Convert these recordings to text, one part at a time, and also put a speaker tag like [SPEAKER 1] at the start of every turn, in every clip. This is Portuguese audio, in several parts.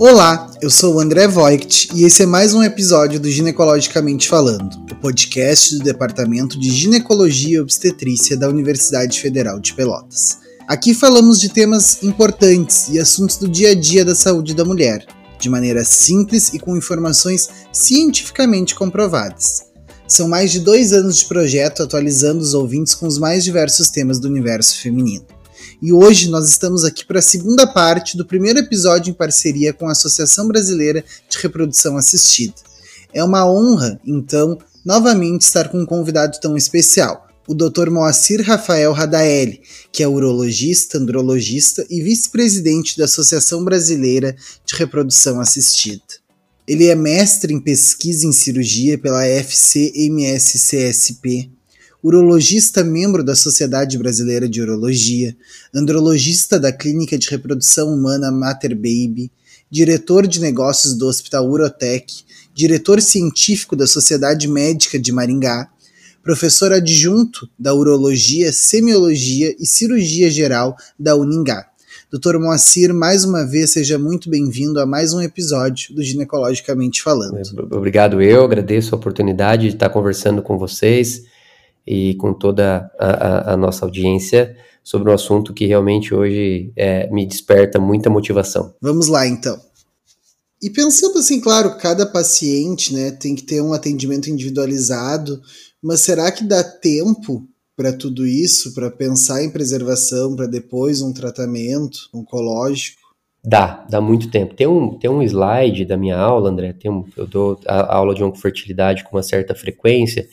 [SPEAKER 1] Olá, eu sou o André Voigt e esse é mais um episódio do Ginecologicamente Falando, o podcast do Departamento de Ginecologia e Obstetrícia da Universidade Federal de Pelotas. Aqui falamos de temas importantes e assuntos do dia a dia da saúde da mulher, de maneira simples e com informações cientificamente comprovadas. São mais de dois anos de projeto atualizando os ouvintes com os mais diversos temas do universo feminino. E hoje nós estamos aqui para a segunda parte do primeiro episódio em parceria com a Associação Brasileira de Reprodução Assistida. É uma honra, então, novamente estar com um convidado tão especial, o Dr. Moacir Rafael Radaeli, que é urologista, andrologista e vice-presidente da Associação Brasileira de Reprodução Assistida. Ele é mestre em pesquisa em cirurgia pela FCMSCSP, urologista membro da Sociedade Brasileira de Urologia, andrologista da Clínica de Reprodução Humana Mater Baby, diretor de negócios do Hospital Urotec, diretor científico da Sociedade Médica de Maringá, professor adjunto da Urologia, Semiologia e Cirurgia Geral da Uningá. Doutor Moacir, mais uma vez, seja muito bem-vindo a mais um episódio do Ginecologicamente Falando.
[SPEAKER 2] Obrigado, eu agradeço a oportunidade de estar conversando com vocês e com toda a, a, a nossa audiência sobre um assunto que realmente hoje é, me desperta muita motivação.
[SPEAKER 1] Vamos lá, então. E pensando assim, claro, cada paciente né, tem que ter um atendimento individualizado, mas será que dá tempo para tudo isso, para pensar em preservação, para depois um tratamento oncológico?
[SPEAKER 2] Dá, dá muito tempo. Tem um, tem um slide da minha aula, André, tem um, eu dou a, a aula de oncofertilidade com uma certa frequência,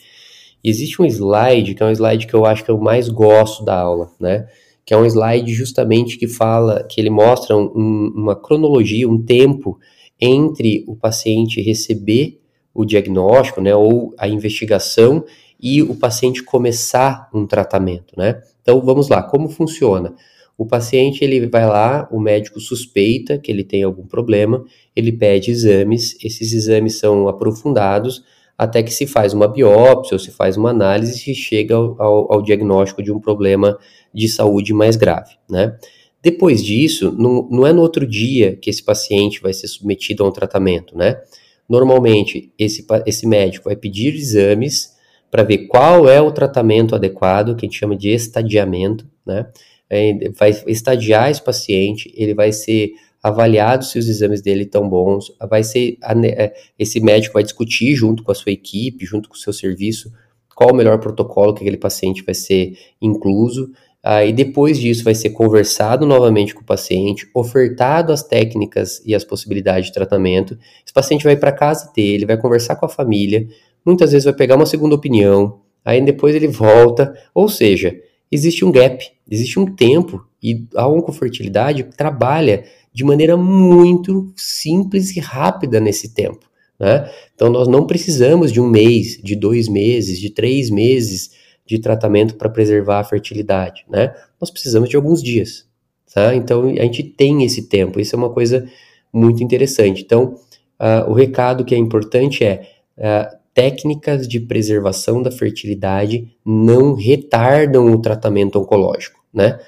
[SPEAKER 2] existe um slide, que é um slide que eu acho que eu mais gosto da aula, né? Que é um slide justamente que fala, que ele mostra um, uma cronologia, um tempo entre o paciente receber o diagnóstico, né, ou a investigação e o paciente começar um tratamento, né? Então vamos lá, como funciona? O paciente ele vai lá, o médico suspeita que ele tem algum problema, ele pede exames, esses exames são aprofundados até que se faz uma biópsia ou se faz uma análise e chega ao, ao, ao diagnóstico de um problema de saúde mais grave, né? Depois disso, não, não é no outro dia que esse paciente vai ser submetido a um tratamento, né? Normalmente, esse, esse médico vai pedir exames para ver qual é o tratamento adequado, que a gente chama de estadiamento, né? É, vai estadiar esse paciente, ele vai ser avaliado se os exames dele estão bons, vai ser é, esse médico vai discutir junto com a sua equipe, junto com o seu serviço, qual o melhor protocolo que aquele paciente vai ser incluso. Aí depois disso vai ser conversado novamente com o paciente, ofertado as técnicas e as possibilidades de tratamento. Esse paciente vai para casa dele, vai conversar com a família, muitas vezes vai pegar uma segunda opinião, aí depois ele volta, ou seja, existe um gap, existe um tempo e a oncofertilidade trabalha de maneira muito simples e rápida nesse tempo. Né? Então nós não precisamos de um mês, de dois meses, de três meses de tratamento para preservar a fertilidade, né? Nós precisamos de alguns dias, tá? Então a gente tem esse tempo, isso é uma coisa muito interessante. Então uh, o recado que é importante é uh, técnicas de preservação da fertilidade não retardam o tratamento oncológico, né?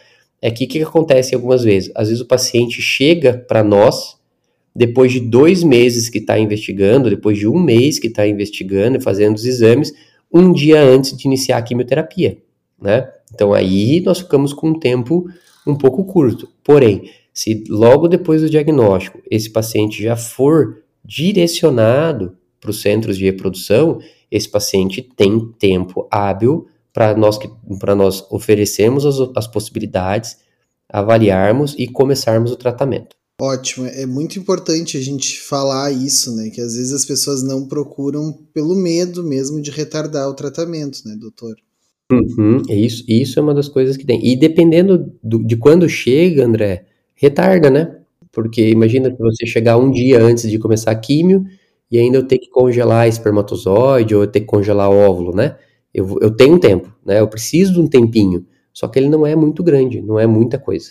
[SPEAKER 2] É que o que acontece algumas vezes? Às vezes o paciente chega para nós depois de dois meses que está investigando, depois de um mês que está investigando e fazendo os exames, um dia antes de iniciar a quimioterapia, né? Então aí nós ficamos com um tempo um pouco curto. Porém, se logo depois do diagnóstico esse paciente já for direcionado para os centros de reprodução, esse paciente tem tempo hábil para nós, para nós oferecermos as, as possibilidades, avaliarmos e começarmos o tratamento.
[SPEAKER 1] Ótimo, é muito importante a gente falar isso, né? Que às vezes as pessoas não procuram pelo medo mesmo de retardar o tratamento, né, doutor?
[SPEAKER 2] Uhum, é isso, isso é uma das coisas que tem. E dependendo do, de quando chega, André, retarda, né? Porque imagina se você chegar um dia antes de começar a químio e ainda eu ter que congelar espermatozoide ou eu ter que congelar óvulo, né? Eu, eu tenho um tempo, né? Eu preciso de um tempinho. Só que ele não é muito grande, não é muita coisa.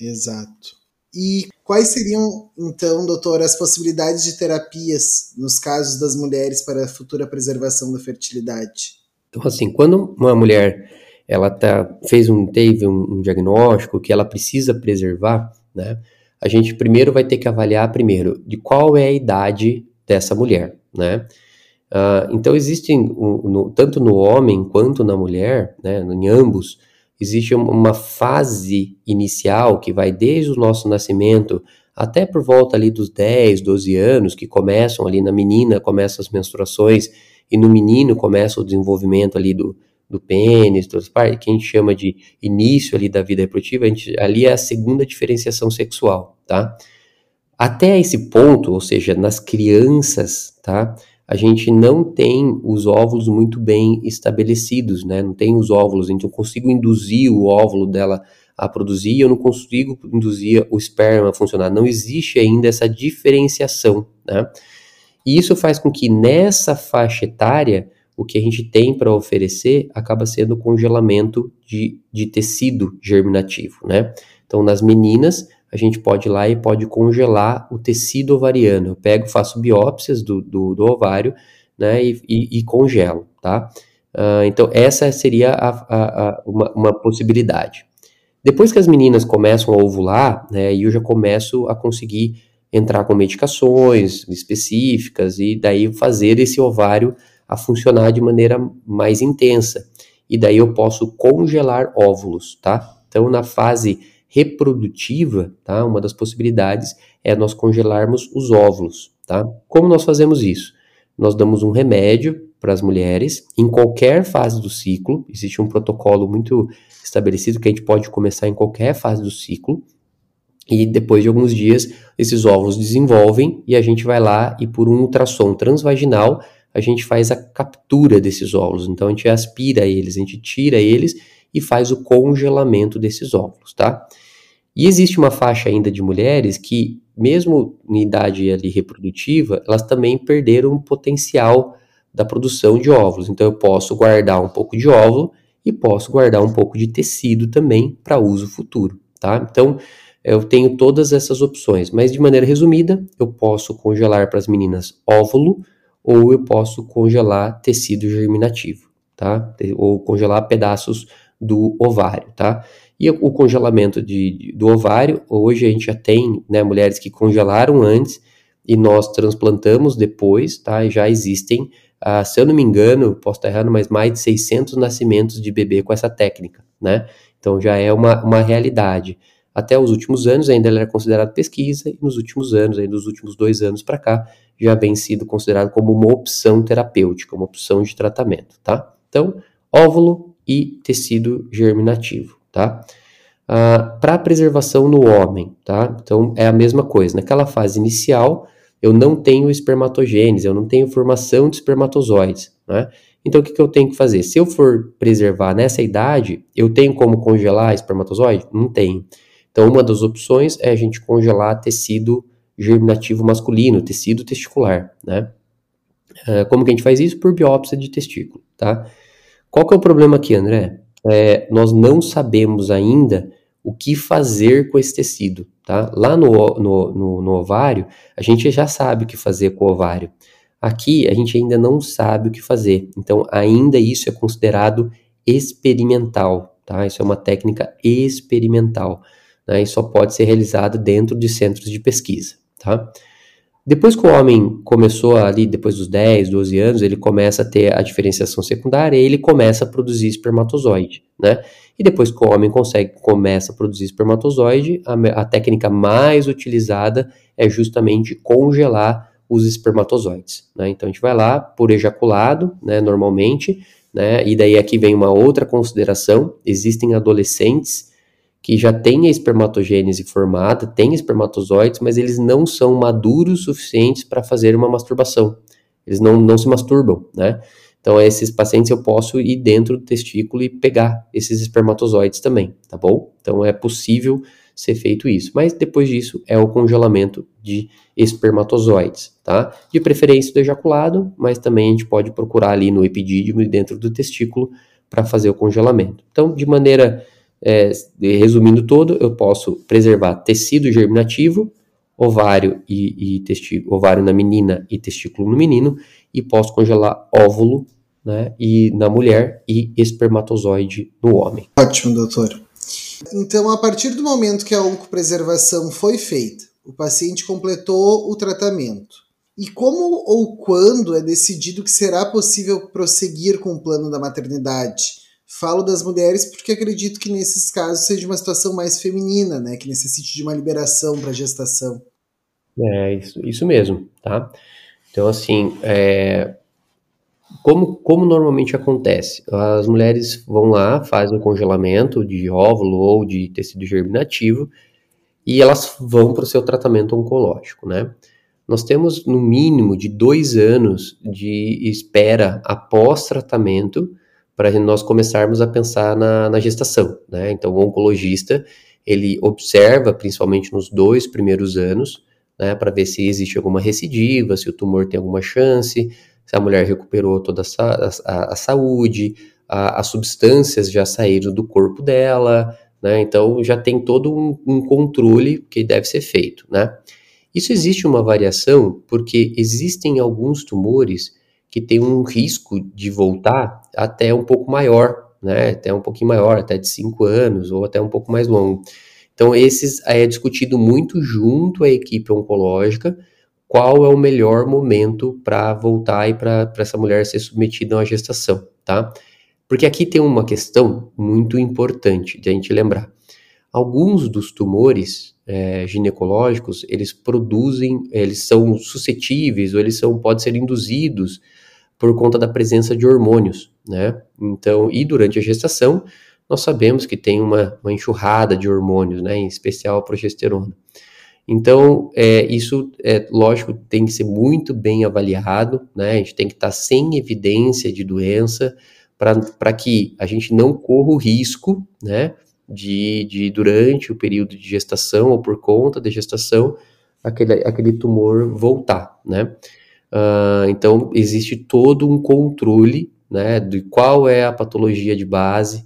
[SPEAKER 1] Exato. E quais seriam, então, doutor, as possibilidades de terapias nos casos das mulheres para a futura preservação da fertilidade?
[SPEAKER 2] Então, assim, quando uma mulher ela tá, fez um, teve um, um diagnóstico que ela precisa preservar, né? a gente primeiro vai ter que avaliar primeiro de qual é a idade dessa mulher, né? Uh, então existem, no, tanto no homem quanto na mulher, né, em ambos, existe uma fase inicial que vai desde o nosso nascimento até por volta ali dos 10, 12 anos, que começam ali na menina, começam as menstruações, e no menino começa o desenvolvimento ali do, do pênis, das partes, que a gente chama de início ali da vida reprodutiva, a gente, ali é a segunda diferenciação sexual, tá? Até esse ponto, ou seja, nas crianças, tá? A gente não tem os óvulos muito bem estabelecidos, né? Não tem os óvulos, então eu consigo induzir o óvulo dela a produzir, eu não consigo induzir o esperma a funcionar. Não existe ainda essa diferenciação, né? E isso faz com que nessa faixa etária o que a gente tem para oferecer acaba sendo congelamento de, de tecido germinativo, né? Então, nas meninas, a gente pode ir lá e pode congelar o tecido ovariano. Eu pego, faço biópsias do, do, do ovário, né, e, e, e congelo, tá? Uh, então, essa seria a, a, a uma, uma, possibilidade. Depois que as meninas começam a ovular, né, eu já começo a conseguir entrar com medicações específicas e daí fazer esse ovário a funcionar de maneira mais intensa. E daí eu posso congelar óvulos, tá? Então, na fase reprodutiva, tá? Uma das possibilidades é nós congelarmos os óvulos, tá? Como nós fazemos isso? Nós damos um remédio para as mulheres em qualquer fase do ciclo. Existe um protocolo muito estabelecido que a gente pode começar em qualquer fase do ciclo. E depois de alguns dias, esses óvulos desenvolvem e a gente vai lá e por um ultrassom transvaginal a gente faz a captura desses óvulos. Então a gente aspira eles, a gente tira eles e faz o congelamento desses óvulos, tá? E existe uma faixa ainda de mulheres que, mesmo em idade ali reprodutiva, elas também perderam o potencial da produção de óvulos. Então eu posso guardar um pouco de óvulo e posso guardar um pouco de tecido também para uso futuro, tá? Então eu tenho todas essas opções, mas de maneira resumida, eu posso congelar para as meninas óvulo, ou eu posso congelar tecido germinativo, tá? Ou congelar pedaços do ovário, tá? E o congelamento de, do ovário, hoje a gente já tem né, mulheres que congelaram antes e nós transplantamos depois, tá? E já existem, ah, se eu não me engano, posso estar errado, mas mais de 600 nascimentos de bebê com essa técnica, né? Então já é uma, uma realidade. Até os últimos anos ainda ela era considerada pesquisa e nos últimos anos, aí dos últimos dois anos para cá, já vem sido considerado como uma opção terapêutica, uma opção de tratamento, tá? Então, óvulo e tecido germinativo, tá? Ah, para preservação no homem, tá? Então, é a mesma coisa. Naquela fase inicial, eu não tenho espermatogênese, eu não tenho formação de espermatozoides, né? Então, o que, que eu tenho que fazer? Se eu for preservar nessa idade, eu tenho como congelar espermatozoide? Não tenho. Então, uma das opções é a gente congelar tecido germinativo masculino, tecido testicular, né? Uh, como que a gente faz isso? Por biópsia de testículo, tá? Qual que é o problema aqui, André? É, nós não sabemos ainda o que fazer com esse tecido, tá? Lá no, no, no, no ovário, a gente já sabe o que fazer com o ovário. Aqui, a gente ainda não sabe o que fazer. Então, ainda isso é considerado experimental, tá? Isso é uma técnica experimental né, e só pode ser realizado dentro de centros de pesquisa, tá? Depois que o homem começou ali, depois dos 10, 12 anos, ele começa a ter a diferenciação secundária e ele começa a produzir espermatozoide, né? E depois que o homem consegue, começa a produzir espermatozoide, a, a técnica mais utilizada é justamente congelar os espermatozoides, né? Então a gente vai lá por ejaculado, né, normalmente, né? E daí aqui vem uma outra consideração, existem adolescentes que já tem a espermatogênese formada, tem espermatozoides, mas eles não são maduros suficientes para fazer uma masturbação. Eles não, não se masturbam, né? Então, esses pacientes eu posso ir dentro do testículo e pegar esses espermatozoides também, tá bom? Então, é possível ser feito isso. Mas depois disso é o congelamento de espermatozoides, tá? De preferência do ejaculado, mas também a gente pode procurar ali no epidídimo e dentro do testículo para fazer o congelamento. Então, de maneira é, resumindo todo, eu posso preservar tecido germinativo, ovário e, e testículo, ovário na menina e testículo no menino, e posso congelar óvulo né, e na mulher e espermatozoide no homem.
[SPEAKER 1] Ótimo, doutor. Então, a partir do momento que a oncopreservação foi feita, o paciente completou o tratamento. E como ou quando é decidido que será possível prosseguir com o plano da maternidade? Falo das mulheres porque acredito que nesses casos seja uma situação mais feminina, né, que necessite de uma liberação para gestação.
[SPEAKER 2] É, isso, isso mesmo, tá? Então, assim, é, como, como normalmente acontece? As mulheres vão lá, fazem o congelamento de óvulo ou de tecido germinativo e elas vão para o seu tratamento oncológico, né? Nós temos no mínimo de dois anos de espera após tratamento para nós começarmos a pensar na, na gestação, né? Então, o oncologista ele observa, principalmente nos dois primeiros anos, né, para ver se existe alguma recidiva, se o tumor tem alguma chance, se a mulher recuperou toda a, a, a saúde, a, as substâncias já saíram do corpo dela, né? Então já tem todo um, um, controle que deve ser feito, né? Isso existe uma variação porque existem alguns tumores que têm um risco de voltar até um pouco maior, né? Até um pouquinho maior, até de 5 anos ou até um pouco mais longo. Então, esses é discutido muito junto à equipe oncológica qual é o melhor momento para voltar e para essa mulher ser submetida a uma gestação, tá? Porque aqui tem uma questão muito importante de a gente lembrar. Alguns dos tumores é, ginecológicos, eles produzem, eles são suscetíveis ou eles são, podem ser induzidos por conta da presença de hormônios, né? Então, e durante a gestação, nós sabemos que tem uma, uma enxurrada de hormônios, né, em especial a progesterona. Então, é, isso, é lógico, tem que ser muito bem avaliado, né, a gente tem que estar sem evidência de doença para que a gente não corra o risco, né, de, de durante o período de gestação ou por conta da gestação, aquele, aquele tumor voltar, né. Uh, então, existe todo um controle, né, de qual é a patologia de base,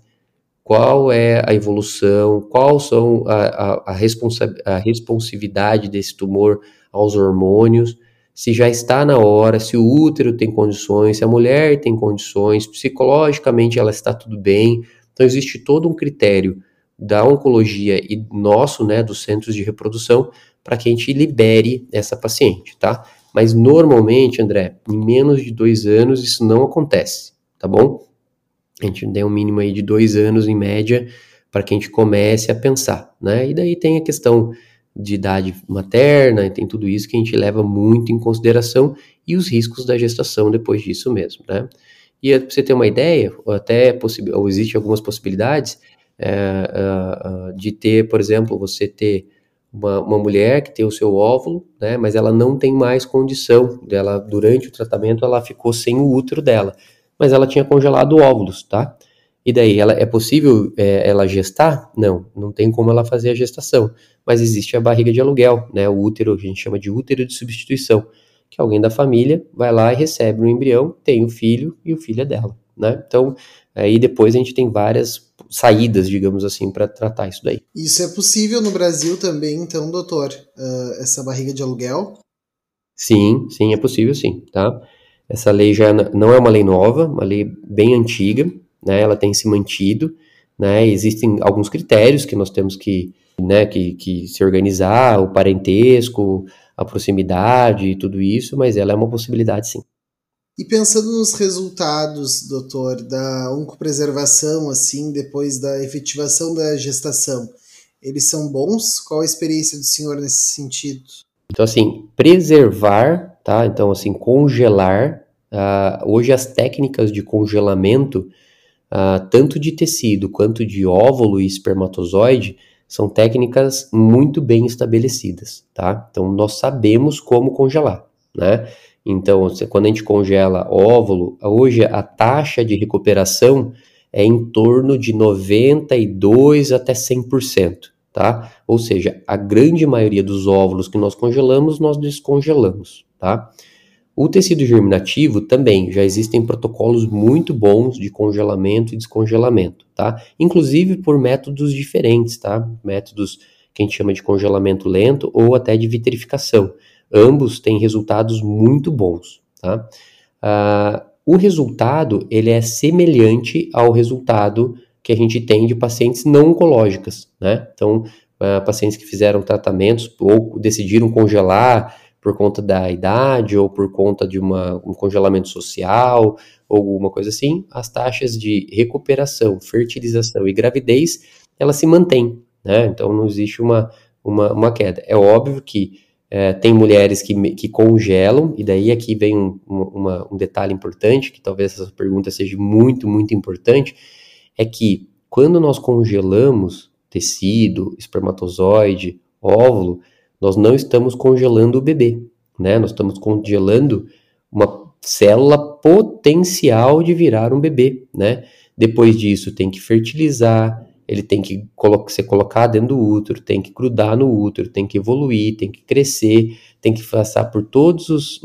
[SPEAKER 2] qual é a evolução, qual são a, a, a, responsa a responsividade desse tumor aos hormônios, se já está na hora, se o útero tem condições, se a mulher tem condições, psicologicamente ela está tudo bem. Então existe todo um critério da oncologia e nosso, né, dos centros de reprodução, para que a gente libere essa paciente, tá? Mas normalmente, André, em menos de dois anos isso não acontece, tá bom? A gente tem um mínimo aí de dois anos em média para que a gente comece a pensar, né? E daí tem a questão de idade materna, tem tudo isso que a gente leva muito em consideração e os riscos da gestação depois disso mesmo, né? E para você ter uma ideia, ou até ou existe algumas possibilidades é, é, de ter, por exemplo, você ter uma, uma, mulher que tem o seu óvulo, né, mas ela não tem mais condição dela durante o tratamento ela ficou sem o útero dela mas ela tinha congelado óvulos, tá? E daí, ela, é possível é, ela gestar? Não, não tem como ela fazer a gestação, mas existe a barriga de aluguel, né? O útero, a gente chama de útero de substituição, que alguém da família vai lá e recebe um embrião, tem o filho e o filho é dela, né? Então, aí depois a gente tem várias saídas, digamos assim, para tratar isso daí.
[SPEAKER 1] Isso é possível no Brasil também, então, doutor, uh, essa barriga de aluguel?
[SPEAKER 2] Sim, sim, é possível sim, tá? Essa lei já não é uma lei nova, uma lei bem antiga, né? Ela tem se mantido, né? Existem alguns critérios que nós temos que, né, que, que se organizar, o parentesco, a proximidade e tudo isso, mas ela é uma possibilidade sim.
[SPEAKER 1] E pensando nos resultados, doutor, da oncopreservação, assim, depois da efetivação da gestação, eles são bons? Qual a experiência do senhor nesse sentido?
[SPEAKER 2] Então, assim, preservar tá? Então, assim, congelar. Uh, hoje as técnicas de congelamento, uh, tanto de tecido quanto de óvulo e espermatozoide, são técnicas muito bem estabelecidas, tá? Então, nós sabemos como congelar, né? Então, quando a gente congela óvulo, hoje a taxa de recuperação é em torno de 92 até 100%, tá? Ou seja, a grande maioria dos óvulos que nós congelamos, nós descongelamos, tá? O tecido germinativo também, já existem protocolos muito bons de congelamento e descongelamento, tá? Inclusive por métodos diferentes, tá? Métodos que a gente chama de congelamento lento ou até de vitrificação. Ambos têm resultados muito bons, tá? Uh, o resultado, ele é semelhante ao resultado que a gente tem de pacientes não oncológicas, né? Então, uh, pacientes que fizeram tratamentos ou decidiram congelar por conta da idade ou por conta de uma, um congelamento social ou alguma coisa assim, as taxas de recuperação, fertilização e gravidez, elas se mantêm, né? Então, não existe uma, uma, uma queda. É óbvio que é, tem mulheres que, que congelam, e daí aqui vem um, uma, um detalhe importante, que talvez essa pergunta seja muito, muito importante, é que quando nós congelamos tecido, espermatozoide, óvulo, nós não estamos congelando o bebê, né? Nós estamos congelando uma célula potencial de virar um bebê, né? Depois disso tem que fertilizar, ele tem que ser colocado dentro do útero, tem que grudar no útero, tem que evoluir, tem que crescer, tem que passar por todas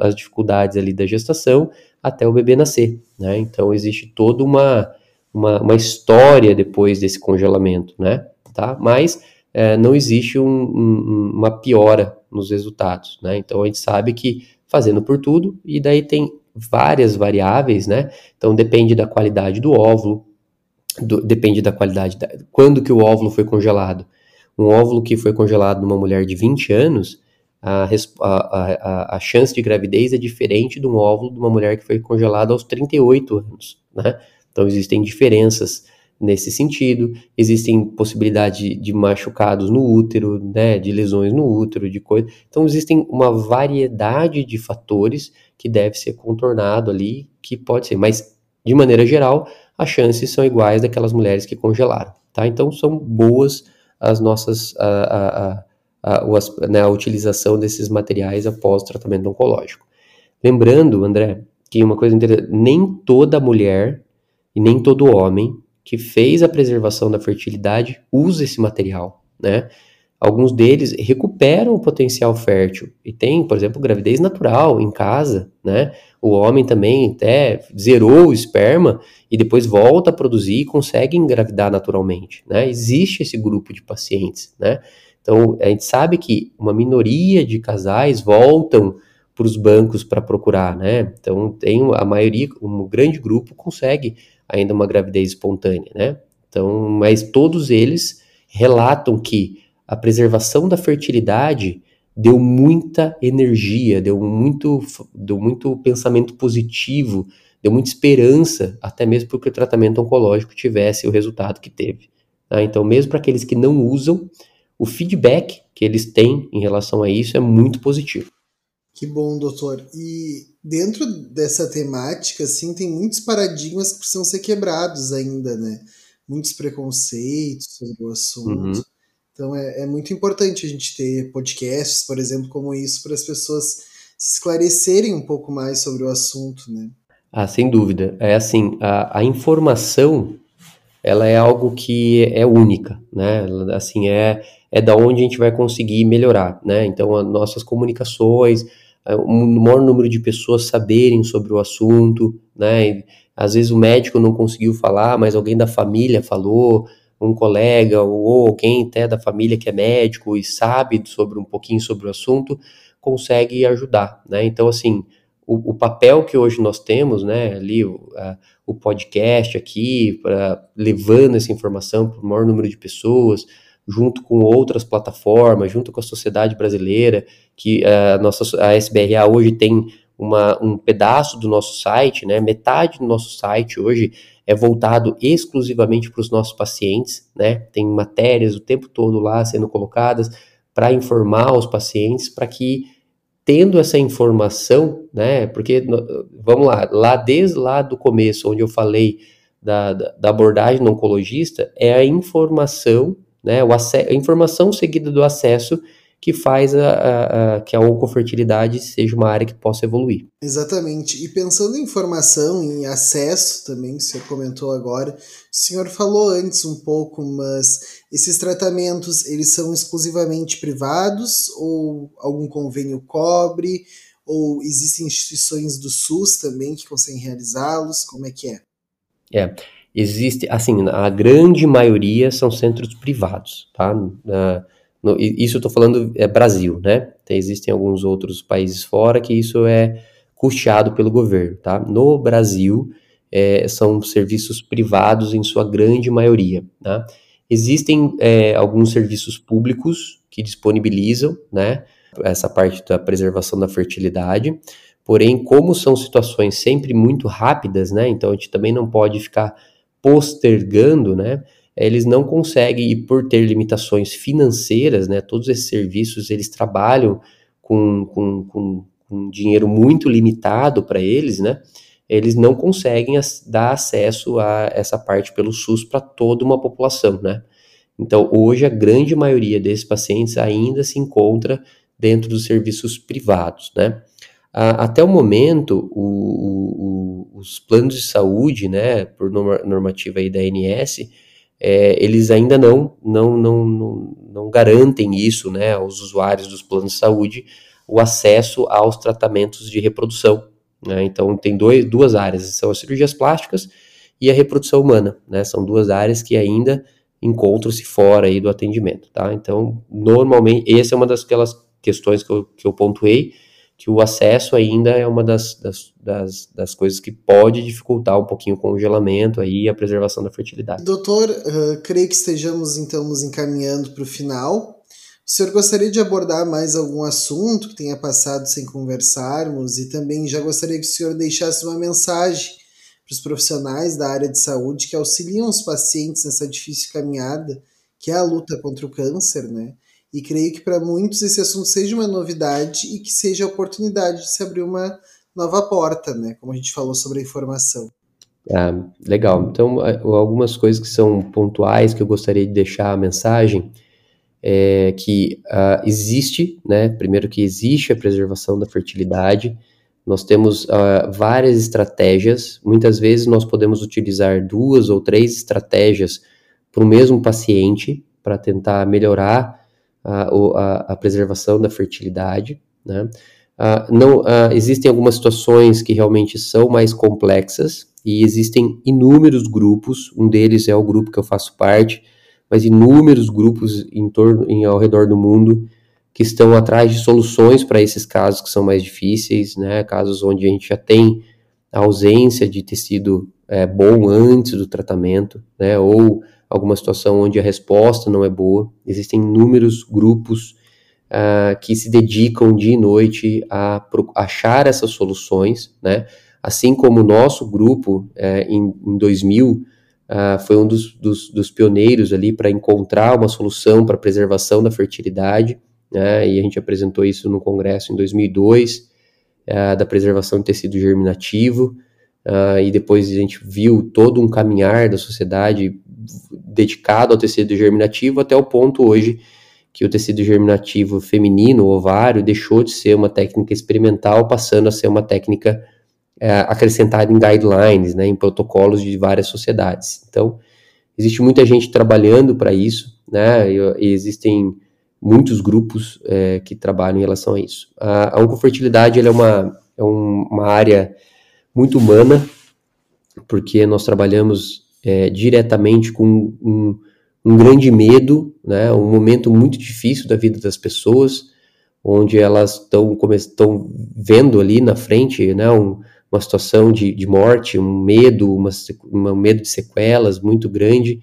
[SPEAKER 2] as dificuldades ali da gestação até o bebê nascer, né? Então existe toda uma, uma, uma história depois desse congelamento, né? Tá? Mas é, não existe um, um, uma piora nos resultados, né? Então a gente sabe que fazendo por tudo, e daí tem várias variáveis, né? Então depende da qualidade do óvulo, do, depende da qualidade, da, quando que o óvulo foi congelado. Um óvulo que foi congelado numa mulher de 20 anos, a, a, a, a chance de gravidez é diferente de um óvulo de uma mulher que foi congelada aos 38 anos, né? Então existem diferenças nesse sentido, existem possibilidade de, machucados no útero, né, de lesões no útero, de coisa. Então existem uma variedade de fatores que deve ser contornado ali, que pode ser, mas de maneira geral, as chances são iguais daquelas mulheres que congelaram, tá? Então são boas as nossas a, a, a, a, né, utilização desses materiais após o tratamento oncológico. Lembrando, André, que uma coisa interessante, nem toda mulher e nem todo homem que fez a preservação da fertilidade usa esse material, né? Alguns deles recuperam o potencial fértil e tem, por exemplo, gravidez natural em casa, né? O homem também até zerou o esperma e depois volta a produzir e consegue engravidar naturalmente, né? Existe esse grupo de pacientes, né? Então, a gente sabe que uma minoria de casais voltam para os bancos para procurar, né? Então, tem a maioria, um grande grupo consegue ainda uma gravidez espontânea, né? Então, mas todos eles relatam que a preservação da fertilidade deu muita energia, deu muito, deu muito pensamento positivo, deu muita esperança, até mesmo porque o tratamento oncológico tivesse o resultado que teve. Tá? Então, mesmo para aqueles que não usam, o feedback que eles têm em relação a isso é muito positivo.
[SPEAKER 1] Que bom, doutor. E dentro dessa temática, assim, tem muitos paradigmas que precisam ser quebrados ainda, né? Muitos preconceitos sobre o assunto. Uhum. Então é, é muito importante a gente ter podcasts, por exemplo, como isso, para as pessoas se esclarecerem um pouco mais sobre o assunto, né?
[SPEAKER 2] Ah, sem dúvida. É assim, a, a informação, ela é algo que é única, né? Assim, é, é da onde a gente vai conseguir melhorar, né? Então, as nossas comunicações, o maior número de pessoas saberem sobre o assunto, né? Às vezes o médico não conseguiu falar, mas alguém da família falou, um colega ou alguém até da família que é médico e sabe sobre um pouquinho sobre o assunto, consegue ajudar, né? Então, assim, o, o papel que hoje nós temos, né, ali, o, a, o podcast aqui, pra, levando essa informação para o maior número de pessoas, junto com outras plataformas, junto com a sociedade brasileira, que a nossa a SBRA hoje tem uma, um pedaço do nosso site, né, metade do nosso site hoje é voltado exclusivamente para os nossos pacientes, né? Tem matérias o tempo todo lá sendo colocadas para informar os pacientes, para que tendo essa informação, né? Porque vamos lá, lá desde lá do começo, onde eu falei da, da, da abordagem do oncologista, é a informação, né? O a informação seguida do acesso que faz a, a, a, que a oncofertilidade seja uma área que possa evoluir.
[SPEAKER 1] Exatamente. E pensando em formação, em acesso também, que o senhor comentou agora, o senhor falou antes um pouco, mas esses tratamentos, eles são exclusivamente privados ou algum convênio cobre? Ou existem instituições do SUS também que conseguem realizá-los? Como é que é?
[SPEAKER 2] É, existe, assim, a grande maioria são centros privados, tá? Uh, no, isso eu estou falando é Brasil, né? Tem, existem alguns outros países fora que isso é custeado pelo governo, tá? No Brasil, é, são serviços privados em sua grande maioria. Né? Existem é, alguns serviços públicos que disponibilizam né, essa parte da preservação da fertilidade, porém, como são situações sempre muito rápidas, né, então a gente também não pode ficar postergando, né, eles não conseguem, e por ter limitações financeiras, né, todos esses serviços eles trabalham com, com, com, com dinheiro muito limitado para eles, né, eles não conseguem dar acesso a essa parte pelo SUS para toda uma população, né? Então, hoje, a grande maioria desses pacientes ainda se encontra dentro dos serviços privados, né? até o momento, o, o, os planos de saúde, né, por normativa aí da ANS, é, eles ainda não, não, não, não, não garantem isso, né, aos usuários dos planos de saúde, o acesso aos tratamentos de reprodução, né? Então, tem dois, duas áreas, são as cirurgias plásticas e a reprodução humana, né? São duas áreas que ainda encontram-se fora aí do atendimento, tá? Então, normalmente, essa é uma das aquelas questões que eu, que eu pontuei, que o acesso ainda é uma das, das, das, das coisas que pode dificultar um pouquinho o congelamento aí e a preservação da fertilidade.
[SPEAKER 1] Doutor, uh, creio que estejamos então nos encaminhando para o final. O senhor gostaria de abordar mais algum assunto que tenha passado sem conversarmos e também já gostaria que o senhor deixasse uma mensagem para os profissionais da área de saúde que auxiliam os pacientes nessa difícil caminhada que é a luta contra o câncer, né? E creio que para muitos esse assunto seja uma novidade e que seja a oportunidade de se abrir uma nova porta, né? Como a gente falou sobre a informação.
[SPEAKER 2] Ah, legal. Então, algumas coisas que são pontuais que eu gostaria de deixar a mensagem é, que uh, existe, né? Primeiro que existe a preservação da fertilidade. Nós temos uh, várias estratégias. Muitas vezes nós podemos utilizar duas ou três estratégias para o mesmo paciente para tentar melhorar a, a, a, preservação da fertilidade. Né? Uh, não, existem algumas situações que realmente são mais complexas e existem inúmeros grupos. Um deles é o grupo que eu faço parte, mas inúmeros grupos em torno, em, ao redor do mundo que estão atrás de soluções para esses casos que são mais difíceis, né? Casos onde a gente já tem a ausência de tecido é, bom antes do tratamento, né? Ou alguma situação onde a resposta não é boa. Existem inúmeros grupos uh, que se dedicam dia e noite a achar essas soluções, né? Assim como o nosso grupo, é, em, em 2000, uh, foi um dos, dos, dos pioneiros ali para encontrar uma solução para preservação da fertilidade, né, e a gente apresentou isso no congresso em 2002, uh, ah, da preservação de tecido germinativo, uh, e depois a gente viu todo um caminhar da sociedade dedicado ao tecido germinativo até o ponto hoje que o tecido germinativo feminino, o ovário, deixou de ser uma técnica experimental, passando a ser uma técnica é, acrescentado em guidelines, né, em protocolos de várias sociedades. Então, existe muita gente trabalhando para isso, né, e, existem muitos grupos é, que trabalham em relação a isso. A, a oncofertilidade é, uma, é um, uma área muito humana, porque nós trabalhamos é, diretamente com um, um grande medo, né, um momento muito difícil da vida das pessoas, onde elas estão vendo ali na frente né, um, uma situação de, de morte, um medo, uma, um medo de sequelas muito grande,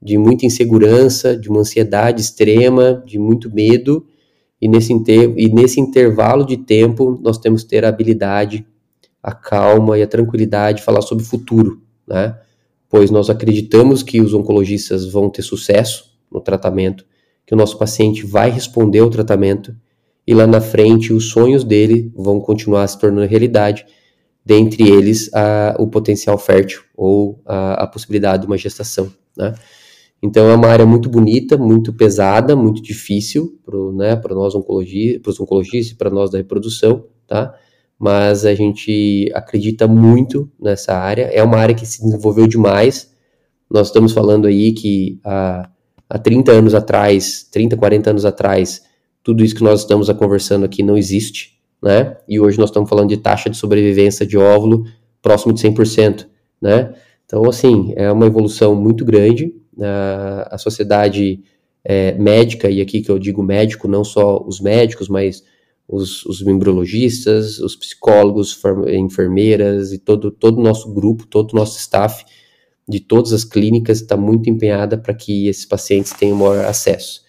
[SPEAKER 2] de muita insegurança, de uma ansiedade extrema, de muito medo, e nesse, inter, e nesse intervalo de tempo nós temos que ter a habilidade, a calma e a tranquilidade de falar sobre o futuro, né? Pois nós acreditamos que os oncologistas vão ter sucesso no tratamento, que o nosso paciente vai responder ao tratamento e lá na frente os sonhos dele vão continuar se tornando realidade dentre eles a, o potencial fértil ou a, a, possibilidade de uma gestação, né? Então é uma área muito bonita, muito pesada, muito difícil para né, nós oncologia, para os oncologistas, para nós da reprodução, tá? Mas a gente acredita muito nessa área. É uma área que se desenvolveu demais. Nós estamos falando aí que há, há 30 anos atrás, 30, 40 anos atrás, tudo isso que nós estamos conversando aqui não existe né? E hoje nós estamos falando de taxa de sobrevivência de óvulo próximo de 100%, né? Então, assim, é uma evolução muito grande. a sociedade é, médica, e aqui que eu digo médico, não só os médicos, mas os, os membrologistas, os psicólogos, enfermeiras e todo todo o nosso grupo, todo o nosso staff de todas as clínicas está muito empenhada para que esses pacientes tenham maior acesso.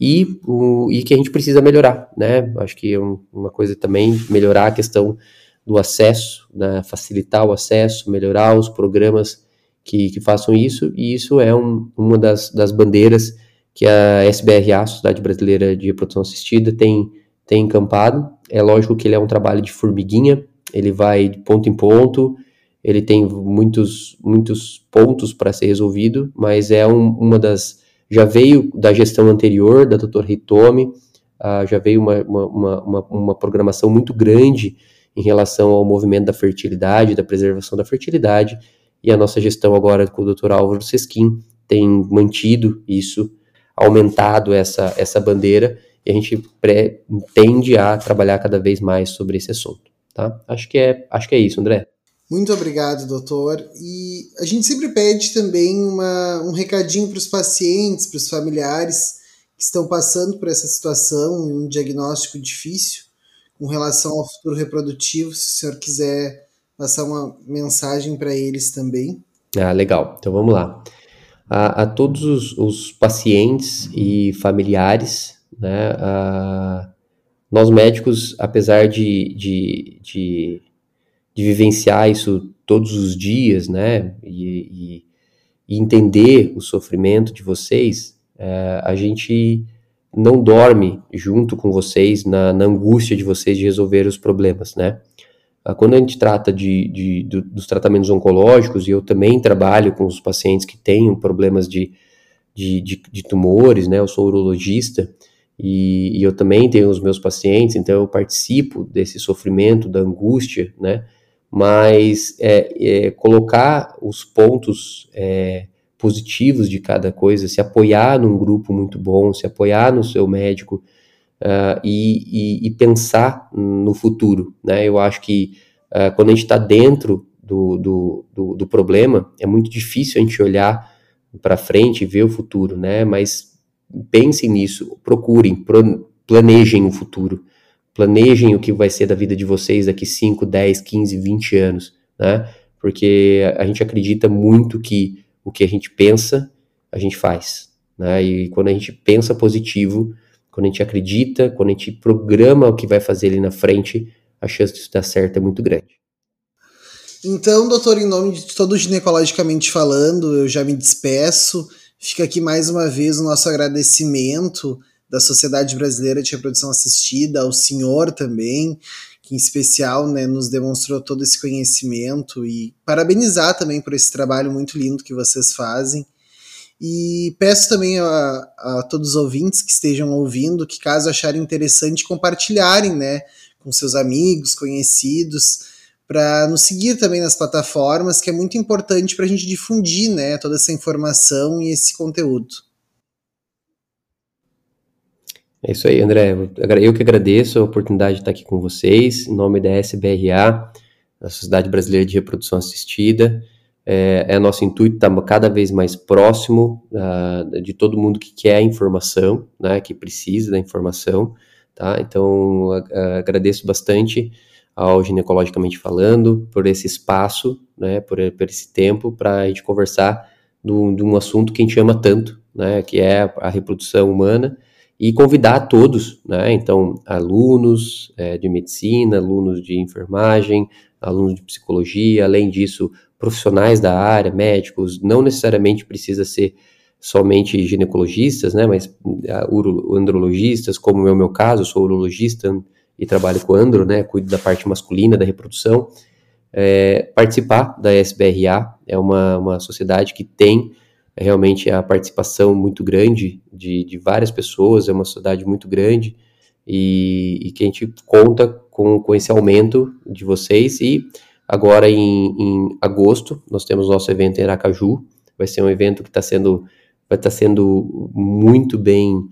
[SPEAKER 2] E, o, e que a gente precisa melhorar, né? Acho que é um, uma coisa também melhorar a questão do acesso, né? facilitar o acesso, melhorar os programas que, que façam isso, e isso é um, uma das, das bandeiras que a SBRA, Sociedade Brasileira de Reprodução Assistida, tem, tem encampado. É lógico que ele é um trabalho de formiguinha, ele vai de ponto em ponto, ele tem muitos, muitos pontos para ser resolvido, mas é um, uma das. Já veio da gestão anterior, da doutora Hitomi, uh, já veio uma, uma, uma, uma, programação muito grande em relação ao movimento da fertilidade, da preservação da fertilidade, e a nossa gestão agora com o Dr. Álvaro Sesquim tem mantido isso, aumentado essa, essa bandeira, e a gente pré, tende a trabalhar cada vez mais sobre esse assunto. Tá? Acho, que é, acho que é isso, André.
[SPEAKER 1] Muito obrigado, doutor. E a gente sempre pede também uma, um recadinho para os pacientes, para os familiares que estão passando por essa situação, um diagnóstico difícil com relação ao futuro reprodutivo, se o senhor quiser passar uma mensagem para eles também.
[SPEAKER 2] Ah, legal. Então vamos lá. A, a todos os, os, pacientes e familiares, né, a, nós médicos, apesar de, de, de de vivenciar isso todos os dias, né, e, e, e entender o sofrimento de vocês, é, a gente não dorme junto com vocês na, na, angústia de vocês de resolver os problemas, né. Ah, quando a gente trata de, de, de, dos tratamentos oncológicos, e eu também trabalho com os pacientes que têm problemas de, de, de tumores, né, eu sou urologista, e, e, eu também tenho os meus pacientes, então eu participo desse sofrimento, da angústia, né, mas é, é, colocar os pontos é, positivos de cada coisa, se apoiar num grupo muito bom, se apoiar no seu médico uh, e, e, e, pensar no futuro. Né? Eu acho que uh, quando a gente está dentro do, do, do, do, problema, é muito difícil a gente olhar para frente e ver o futuro, né? mas pensem nisso, procurem, planejem o futuro planejem o que vai ser da vida de vocês daqui 5, 10, 15, 20 anos, né? Porque a gente acredita muito que o que a gente pensa, a gente faz, né? E quando a gente pensa positivo, quando a gente acredita, quando a gente programa o que vai fazer ali na frente, a chance disso dar certo é muito grande.
[SPEAKER 1] Então, doutor, em nome de todo ginecologicamente falando, eu já me despeço. Fica aqui mais uma vez o nosso agradecimento da Sociedade Brasileira de Reprodução Assistida, ao senhor também, que em especial né, nos demonstrou todo esse conhecimento e parabenizar também por esse trabalho muito lindo que vocês fazem. E peço também a, a todos os ouvintes que estejam ouvindo que, caso acharem interessante, compartilharem né, com seus amigos, conhecidos, para nos seguir também nas plataformas, que é muito importante para a gente difundir né, toda essa informação e esse conteúdo.
[SPEAKER 2] É isso aí, André. Eu que agradeço a oportunidade de estar aqui com vocês, em nome da SBRA, da Sociedade Brasileira de Reprodução Assistida. É, é nosso intuito estar cada vez mais próximo uh, de todo mundo que quer a informação, né, que precisa da informação. Tá? Então, agradeço bastante ao Ginecologicamente Falando por esse espaço, né, por, por esse tempo, para a gente conversar de um assunto que a gente ama tanto, né, que é a reprodução humana e convidar todos, né? Então, alunos é, de medicina, alunos de enfermagem, alunos de psicologia, além disso, profissionais da área, médicos, não necessariamente precisa ser somente ginecologistas, né? Mas uh, andrologistas, como é o meu caso, eu sou urologista e trabalho com andro, né? Cuido da parte masculina da reprodução. É, participar da SBRA é uma, uma sociedade que tem é realmente a participação muito grande de, de várias pessoas, é uma sociedade muito grande e, e que a gente conta com, com esse aumento de vocês e agora em, em agosto nós temos nosso evento em Aracaju, vai ser um evento que está sendo vai estar tá sendo muito bem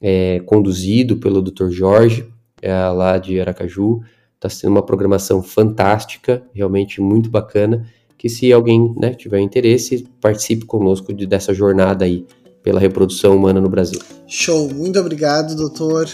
[SPEAKER 2] é, conduzido pelo Dr. Jorge, é, lá de Aracaju, está sendo uma programação fantástica, realmente muito bacana, que se alguém né, tiver interesse, participe conosco de, dessa jornada aí pela reprodução humana no Brasil.
[SPEAKER 1] Show, muito obrigado, doutor.